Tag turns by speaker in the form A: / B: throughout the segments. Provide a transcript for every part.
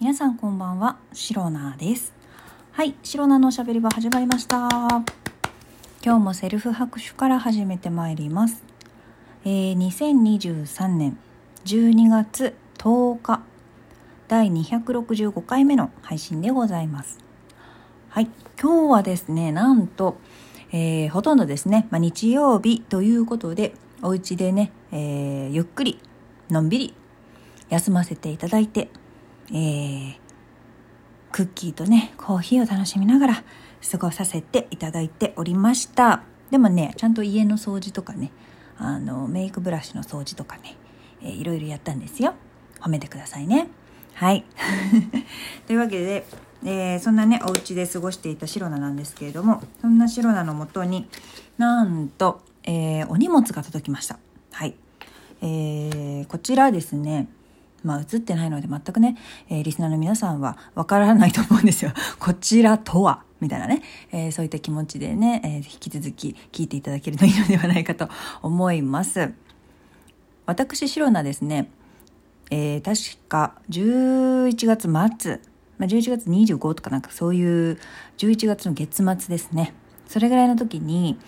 A: 皆さんこんばんは、シロナです。はい、シロナのおしゃべり場始まりました。今日もセルフ拍手から始めてまいります。えー、2023年12月10日、第265回目の配信でございます。はい、今日はですね、なんと、えーほとんどですね、まあ、日曜日ということで、お家でね、えーゆっくり、のんびり休ませていただいて、えークッキーとね、コーヒーを楽しみながら過ごさせていただいておりました。でもね、ちゃんと家の掃除とかね、あの、メイクブラシの掃除とかね、えーいろいろやったんですよ。褒めてくださいね。はい。というわけで、えーそんなね、お家で過ごしていたシロナなんですけれども、そんなシロナのもとになんと、えーお荷物が届きました。はい。えーこちらですね、まあ映ってないので全くね、えーリスナーの皆さんはわからないと思うんですよ。こちらとは、みたいなね、えーそういった気持ちでね、えー引き続き聞いていただけるといいのではないかと思います。私、シロナですね、えー確か11月末、まあ、11月25とかなんかそういう11月の月末ですね。それぐらいの時に、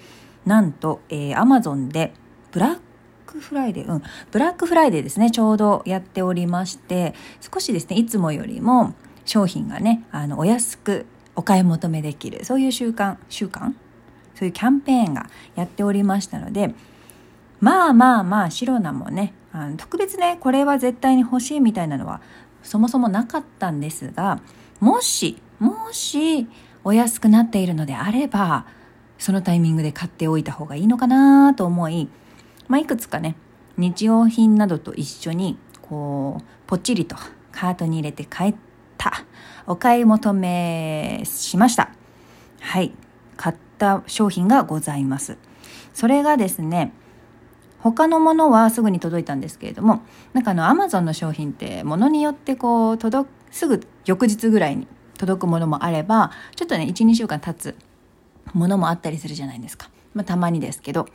A: なんと、えー、Amazon でブラッククフライデー、うん、ブラックフライデーですね、ちょうどやっておりまして、少しですね、いつもよりも商品がね、あの、お安くお買い求めできる、そういう週間、週間？そういうキャンペーンがやっておりましたので、まあまあまあ、シロナもね、あの特別ね、これは絶対に欲しいみたいなのは、そもそもなかったんですが、もし、もし、お安くなっているのであれば、そのタイミングで買っておいた方がいいのかなと思い、まあ、いくつかね、日用品などと一緒に、こう、ぽっちりとカートに入れて帰った、お買い求めしました。はい。買った商品がございます。それがですね、他のものはすぐに届いたんですけれどもなんかあのアマゾンの商品ってものによってこう届くすぐ翌日ぐらいに届くものもあればちょっとね12週間経つものもあったりするじゃないですか、まあ、たまにですけど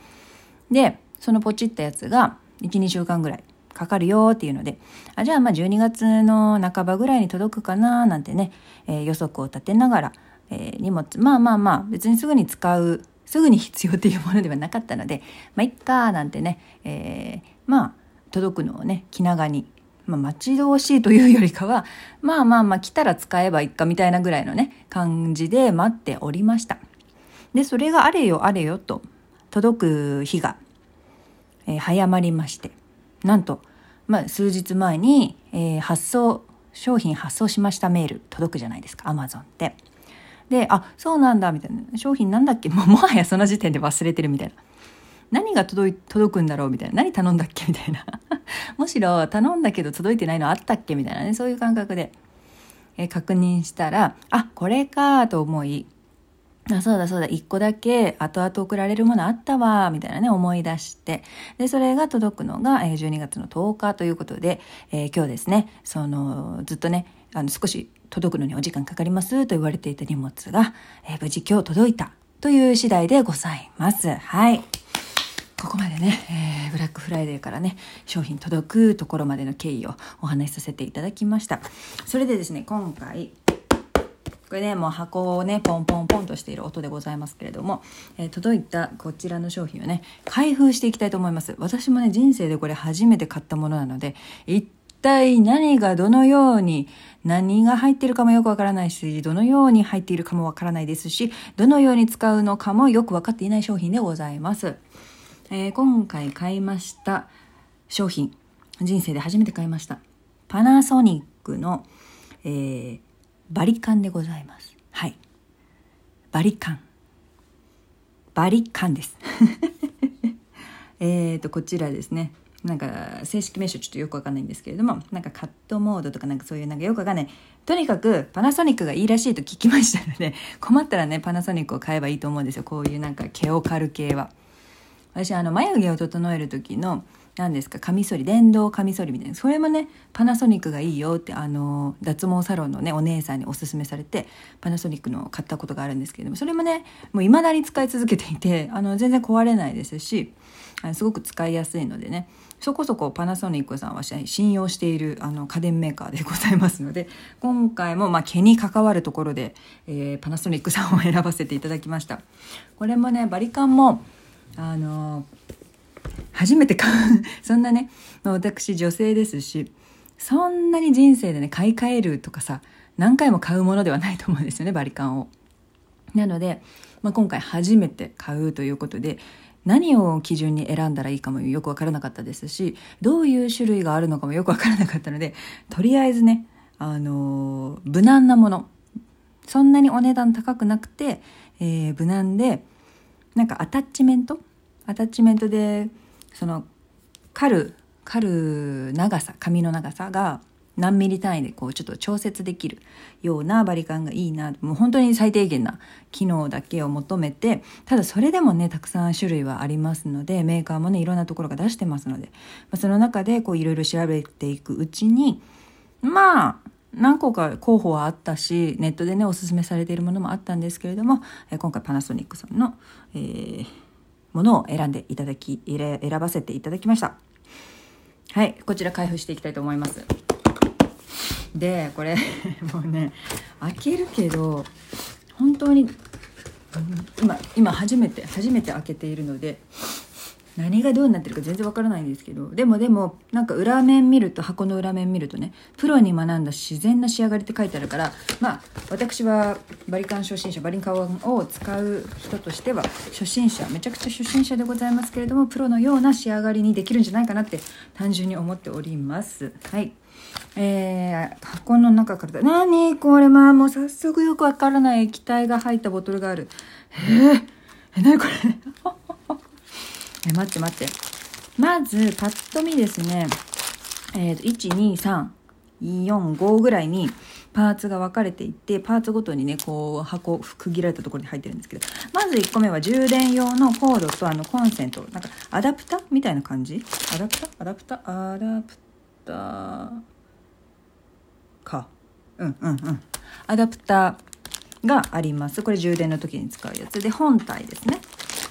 A: でそのポチったやつが12週間ぐらいかかるよっていうのであじゃあまあ12月の半ばぐらいに届くかななんてね、えー予測を立てながら、えー荷物まあまあまあ別にすぐに使うすぐに必要っていうものではなかったのでまあいっかなんてね、えーまあ届くのをね気長に、まあ、待ち遠しいというよりかはまあまあまあ来たら使えばいっかみたいなぐらいのね感じで待っておりました。でそれがあれよあれよと届く日が、えー早まりましてなんと、まあ、数日前に、えー発送商品発送しましたメール届くじゃないですかアマゾンって。で、あ、そうなんだ、みたいな。商品なんだっけ？もう もはやその時点で忘れてるみたいな。何が届い届くんだろう？みたいな。何頼んだっけ？みたいな。むしろ頼んだけど届いてないのあったっけ？みたいなね。そういう感覚で、えー確認したら、あ、これかと思い、あそうだそうだ、一個だけ後々送られるものあったわ、みたいなね、思い出して。で、それが届くのがえー12月の10日ということで、えー今日ですね、その、ずっとね、あの、少し届くのにお時間かかりますと言われていた荷物が、えー無事今日届いたという次第でございます。はい。ここまでね、えーブラックフライデーからね、商品届くところまでの経緯をお話しさせていただきました。それでですね、今回、これね、もう箱をね、ポンポンポンとしている音でございますけれども、えー届いたこちらの商品をね、開封していきたいと思います。私もね、人生でこれ初めて買ったものなので、一体何がどのように、何が入ってるかもよくわからないし、どのように入っているかもわからないですし、どのように使うのかもよくわかっていない商品でございます。えー今回買いました商品、人生で初めて買いました。パナソニックの、えーバリカンでございます。はい。バリカン。バリカンです。えっと、こちらですね。なんか、正式名称ちょっとよくわかんないんですけれども、なんかカットモードとかなんかそういうなんかよくわかんない。とにかく、パナソニックがいいらしいと聞きましたので、困ったらね、パナソニックを買えばいいと思うんですよ。こういうなんか毛を刈る系は。私あの眉毛を整える時の何ですか？カミソリ電動カミソリみたいな。それもねパナソニックがいいよってあの脱毛サロンのねお姉さんにおすすめされてパナソニックの買ったことがあるんですけれどもそれもねもう未だに使い続けていてあの全然壊れないですしあのすごく使いやすいのでねそこそこパナソニックさんは信用しているあの家電メーカーでございますので今回もまあ毛に関わるところで、えー、パナソニックさんを選ばせていただきました。これもねバリカンもあの初めて買う。そんなね、私女性ですしそんなに人生でね買い替えるとかさ何回も買うものではないと思うんですよねバリカンを。なので、まあ、今回初めて買うということで何を基準に選んだらいいかもよく分からなかったですしどういう種類があるのかもよく分からなかったのでとりあえずねあの無難なもの。そんなにお値段高くなくて、えー、無難でなんかアタッチメント？アタッチメントでその狩る狩る長さ髪の長さが何ミリ単位でこうちょっと調節できるようなバリカンがいいな。もう本当に最低限な機能だけを求めてただそれでもねたくさん種類はありますのでメーカーもねいろんなところが出してますので、まあ、その中でこういろいろ調べていくうちにまあ何個か候補はあったしネットでねおすすめされているものもあったんですけれども今回パナソニックさんの、えー、ものを選んでいただき選ばせていただきました。はいこちら開封していきたいと思います。でこれ もうね開けるけど本当に今今初めて初めて開けているので何がどうなってるか全然わからないんですけどでもでもなんか裏面見ると箱の裏面見るとねプロに学んだ自然な仕上がりって書いてあるからまあ私はバリカン初心者バリカンを使う人としては初心者めちゃくちゃ初心者でございますけれどもプロのような仕上がりにできるんじゃないかなって単純に思っております。はい。えー、箱の中から何これまあもう早速よくわからない液体が入ったボトルがある。えー、え何これ？え待って待って。まずパッと見ですね。えーと、12345ぐらいにパーツが分かれていってパーツごとにねこう箱区切られたところに入ってるんですけど。まず1個目は充電用のコードとあのコンセント。なんかアダプタみたいな感じ？アダプタ？アダプタ？アダプタか。うんうんうん。アダプタがあります。これ充電の時に使うやつ。で本体ですね。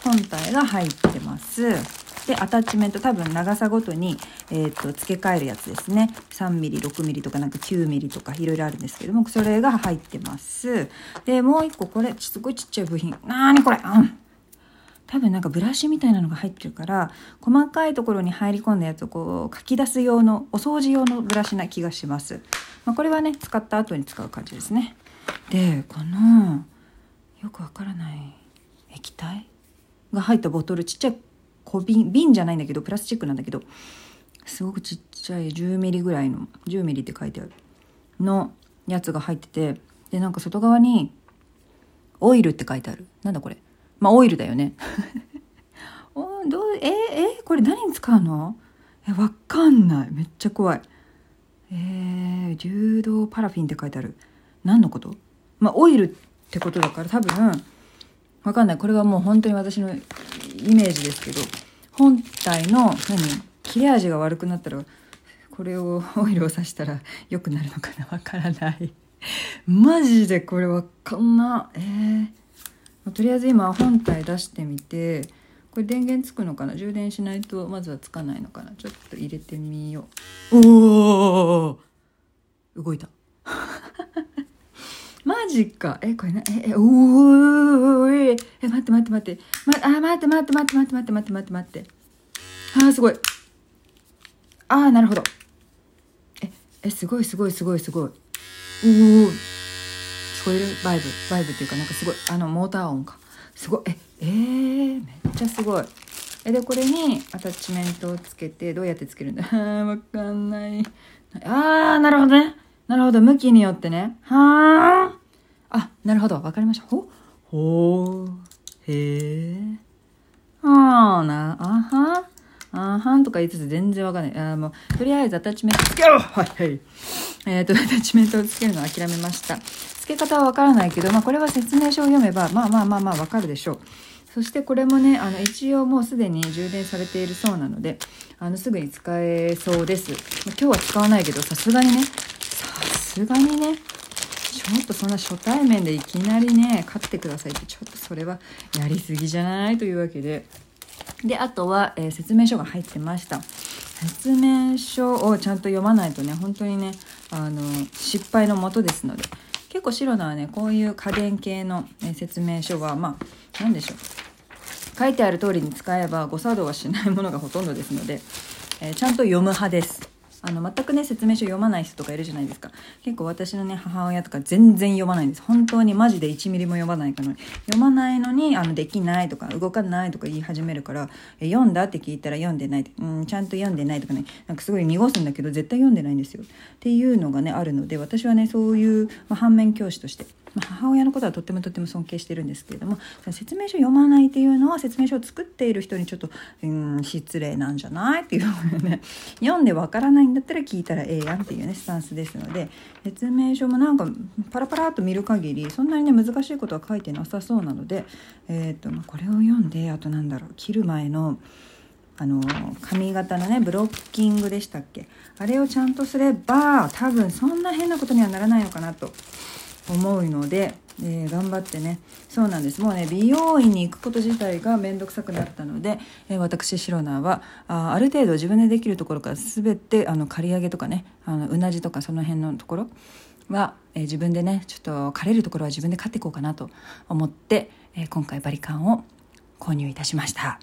A: 本体が入ってます。でアタッチメント多分長さごとに、えーと、付け替えるやつですね。3mm6mm とかなんか 9mm とかいろいろあるんですけどもそれが入ってます。でもう一個これすごいちっちゃい部品。なーにこれ。うん。多分なんかブラシみたいなのが入ってるから細かいところに入り込んだやつをこう書き出す用のお掃除用のブラシな気がします、まあ、これはね使った後に使う感じですね。でこのよくわからない液体？が入ったボトルちっちゃい小瓶瓶じゃないんだけどプラスチックなんだけどすごくちっちゃい10ミリぐらいの10ミリって書いてある。のやつが入っててでなんか外側にオイルって書いてある。なんだこれ。まあオイルだよね。おどうええこれ何に使うの？えわかんない。めっちゃ怖い。えー、柔道パラフィンって書いてある。何のこと？まあオイルってことだから多分わかんない。これはもう本当に私のイメージですけど。本体の何？切れ味が悪くなったらこれをオイルをさしたら良くなるのかな？わからない。マジでこれわかんなえー、とりあえず今本体出してみてこれ電源つくのかな？充電しないとまずはつかないのかな？ちょっと入れてみよう。おお動いた。マジか。え、これな、え、え、おーえ、待って待って待って。ま、あ、待って待って待って待って待って待って待って待って。あー、すごい。あー、なるほど。え、え、すごいすごいすごいすごい。おお聞こえる？バイブ。バイブっていうか、なんかすごい。あの、モーター音か。すごい。え、えー、めっちゃすごい。え、で、これにアタッチメントをつけて、どうやってつけるんだ？わかんない。あー、なるほどね。なるほど。向きによってね。はあ。あ、なるほど。わかりました。ほ、ほー、へえ。あーな、あはあはんとか言いつつ全然わかんない。あもう、とりあえずアタッチメントつけろはい、はい。えっ、ー、と、アタッチメントをつけるのを諦めました。付け方はわからないけど、まあ、これは説明書を読めば、まあまあまあまあわかるでしょう。そしてこれもね、あの、一応もうすでに充電されているそうなので、あの、すぐに使えそうです。今日は使わないけど、さすがにね、すがにねちょっとそんな初対面でいきなりね勝ってくださいってちょっとそれはやりすぎじゃないというわけで。であとは、えー、説明書が入ってました。説明書をちゃんと読まないとね本当にねあの失敗のもとですので。結構白菜はねこういう家電系の、ね、説明書はまあ何でしょう。書いてある通りに使えば誤作動はしないものがほとんどですので、えー、ちゃんと読む派です。あの全くね説明書読まない人とかいるじゃないですか。結構私のね母親とか全然読まないんです。本当にマジで1ミリも読まないかのに読まないのにあのできないとか動かないとか言い始めるから読んだって聞いたら読んでないうんちゃんと読んでないとかね。なんかすごい濁すんだけど絶対読んでないんですよ。っていうのがねあるので私はねそういう、まあ、反面教師としてまあ、母親のことはとってもとっても尊敬してるんですけれども説明書読まないっていうのは説明書を作っている人にちょっとうん失礼なんじゃないっていうのね読んでわからないんだったら聞いたらええやんっていうねスタンスですので説明書もなんかパラパラっと見る限りそんなにね難しいことは書いてなさそうなので、えーとまあ、これを読んであとなんだろう切る前のあの髪型のねブロッキングでしたっけ？あれをちゃんとすれば多分そんな変なことにはならないのかなと。思うので、えー、頑張ってね。そうなんです。もうね美容院に行くこと自体が面倒くさくなったので、えー、私シロナはあある程度自分でできるところから全てあの刈り上げとかねあのうなじとかその辺のところは、えー、自分でねちょっと枯れるところは自分で刈っていこうかなと思って、え今回バリカンを購入いたしました。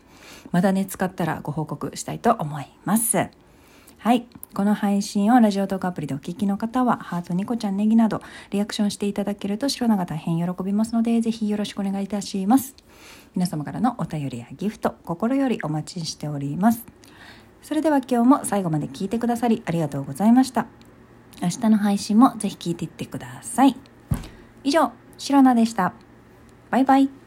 A: またね使ったらご報告したいと思います。はい。この配信をラジオトークアプリでお聞きの方は、ハート、ニコちゃん、ネギなど、リアクションしていただけると、白長大変喜びますので、ぜひよろしくお願いいたします。皆様からのお便りやギフト、心よりお待ちしております。それでは今日も最後まで聞いてくださり、ありがとうございました。明日の配信もぜひ聞いていってください。以上、白菜でした。バイバイ。